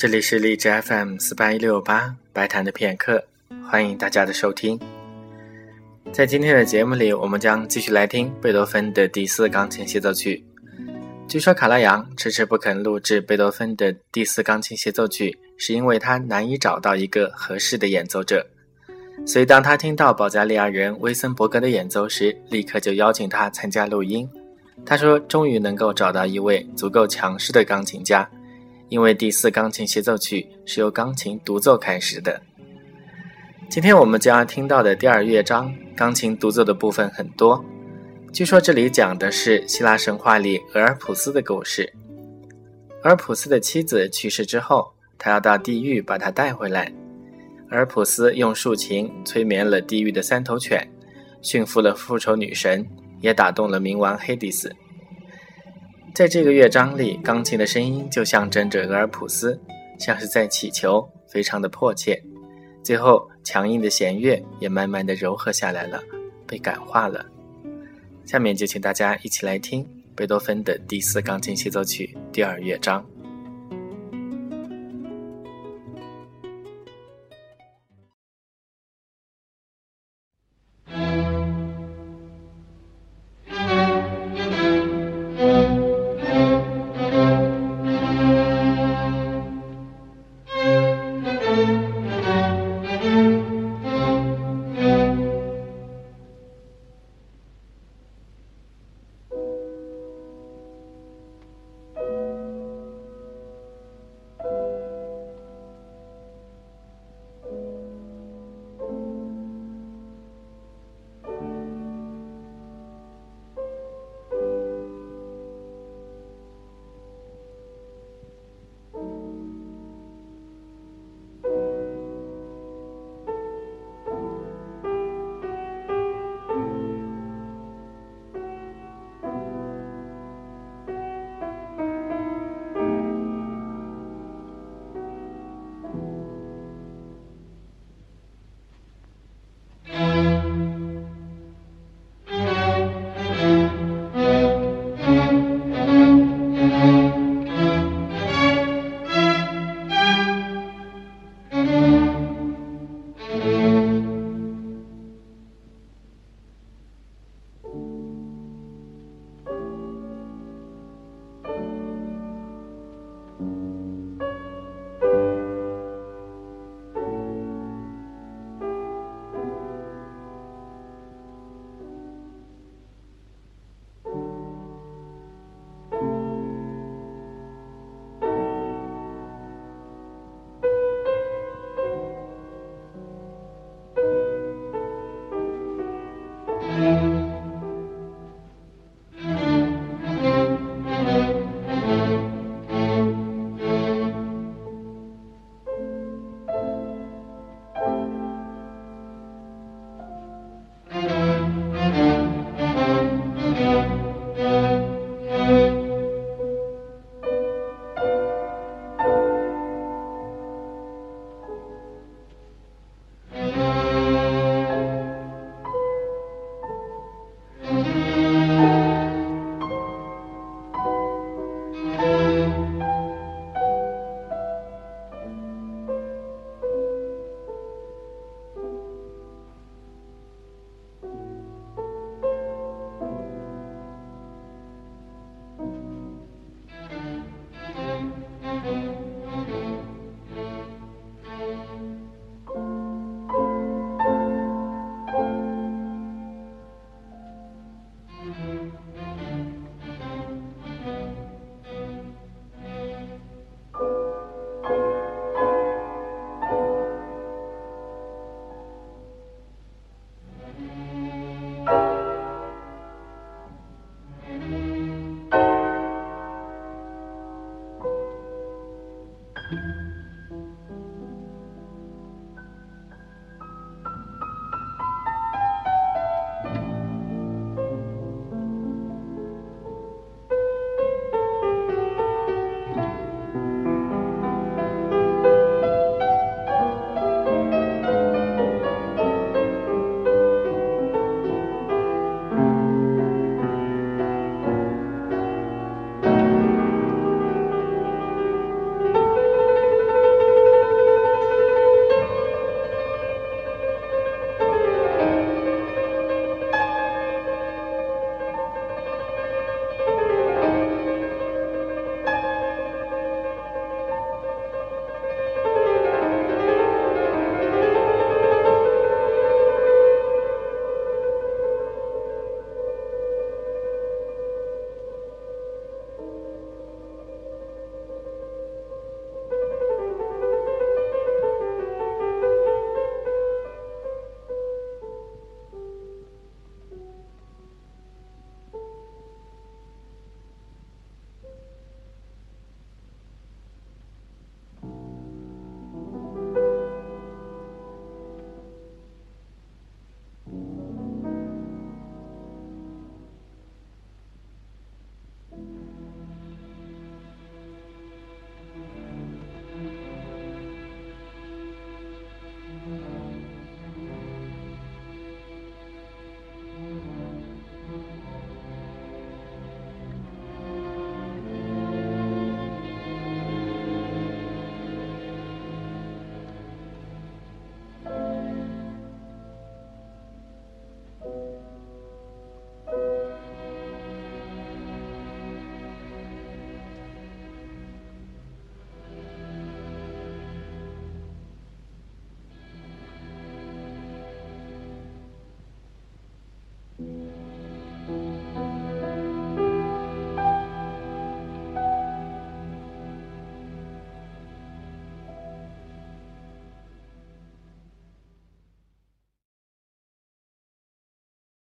这里是荔枝 FM 四八一六八白谈的片刻，欢迎大家的收听。在今天的节目里，我们将继续来听贝多芬的第四钢琴协奏曲。据说卡拉扬迟迟不肯录制贝多芬的第四钢琴协奏曲，是因为他难以找到一个合适的演奏者。所以，当他听到保加利亚人威森伯格的演奏时，立刻就邀请他参加录音。他说：“终于能够找到一位足够强势的钢琴家，因为第四钢琴协奏曲是由钢琴独奏开始的。今天我们将要听到的第二乐章，钢琴独奏的部分很多。据说这里讲的是希腊神话里俄尔普斯的故事。俄尔普斯的妻子去世之后，他要到地狱把她带回来。俄尔普斯用竖琴催眠了地狱的三头犬，驯服了复仇女神。”也打动了冥王黑迪斯。在这个乐章里，钢琴的声音就象征着俄尔普斯，像是在祈求，非常的迫切。最后，强硬的弦乐也慢慢的柔和下来了，被感化了。下面就请大家一起来听贝多芬的第四钢琴协奏曲第二乐章。